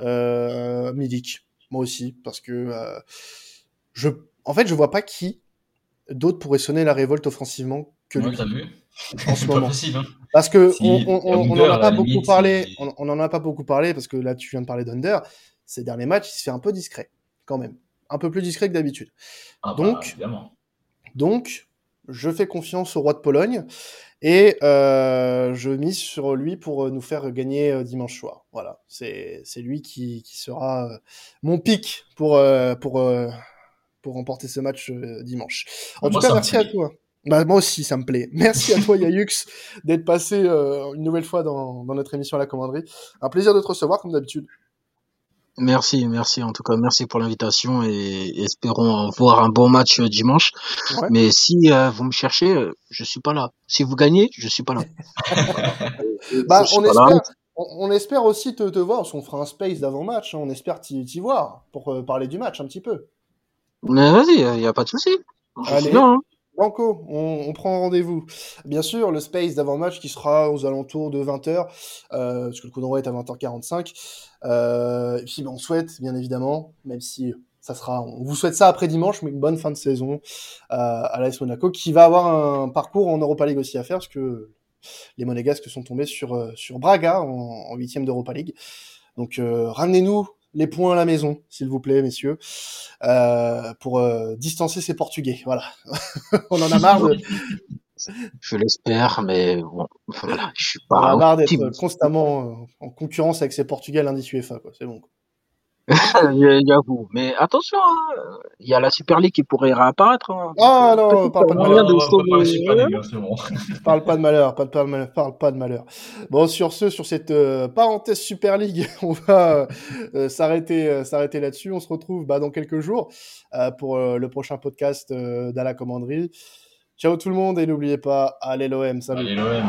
euh, Milik, moi aussi, parce que euh, je, en fait, je vois pas qui d'autre pourrait sonner la révolte offensivement que Ouais, lui vu en <laughs> ce C'est pas moment. possible. Hein. Parce que Si, on, on, on, on Under, en a pas beaucoup limite, parlé. On, on en a pas beaucoup parlé parce que là tu viens de parler d'Under. Ces derniers matchs, il se fait un peu discret quand même, un peu plus discret que d'habitude. Ah, bah, Donc-. Donc, je fais confiance au roi de Pologne et euh, je mise sur lui pour euh, nous faire gagner euh, dimanche soir. Voilà, c'est lui qui, qui sera euh, mon pic pour pour pour remporter ce match dimanche. En Moi, tout cas, merci à toi. Bah, moi aussi, ça me plaît. <laughs> Merci à toi, Yayux, d'être passé euh, une nouvelle fois dans, dans notre émission à la commanderie. Un plaisir de te recevoir, comme d'habitude. Merci, merci en tout cas, merci pour l'invitation et espérons voir un bon match euh, dimanche. Ouais. Mais si euh, vous me cherchez, je suis pas là. Si vous gagnez, je suis pas là. <laughs> Bah, on pas là. espère, on, on espère aussi te, te voir. qu'on fera un space d'avant-match. hein. On espère t'y voir pour euh, parler du match un petit peu. Mais vas-y, il y a pas de souci. Allez. hein. Banco, on, prend rendez-vous. Bien sûr, le space d'avant-match qui sera aux alentours de 20h, euh, parce que le coup d'envoi est à 20h45. Euh, et puis, ben, on souhaite, bien évidemment, même si ça sera, on vous souhaite ça après dimanche, mais une bonne fin de saison euh, à l'AS Monaco, qui va avoir un parcours en Europa League aussi à faire, parce que les Monégasques sont tombés sur, euh, sur Braga en huitième d'Europa League. Donc, ramenez-nous les points à la maison, s'il vous plaît, messieurs, euh, pour euh, distancer ces Portugais. Voilà. <laughs> on en a marre de, <laughs> Je l'espère, mais bon, voilà, je suis on en pas a marre d'être constamment euh, en concurrence avec ces Portugais à l'indice UEFA. quoi. C'est bon. quoi. <laughs> J'avoue. Mais attention, hein, il y a la Super League qui pourrait réapparaître. hein. Ah Donc, non, parle pas de malheur. moyen de on va sauver- préparer Super League, hein, c'est bon. <laughs> Parle pas de malheur, parle pas de malheur, parle pas de malheur. Bon, sur ce, sur cette euh, parenthèse Super League, <laughs> on va euh, s'arrêter, euh, s'arrêter là-dessus. On se retrouve bah, dans quelques jours euh, pour euh, le prochain podcast euh, d'À la commanderie. Ciao tout le monde et n'oubliez pas, allez l'OM, salut. Allez, l'OM.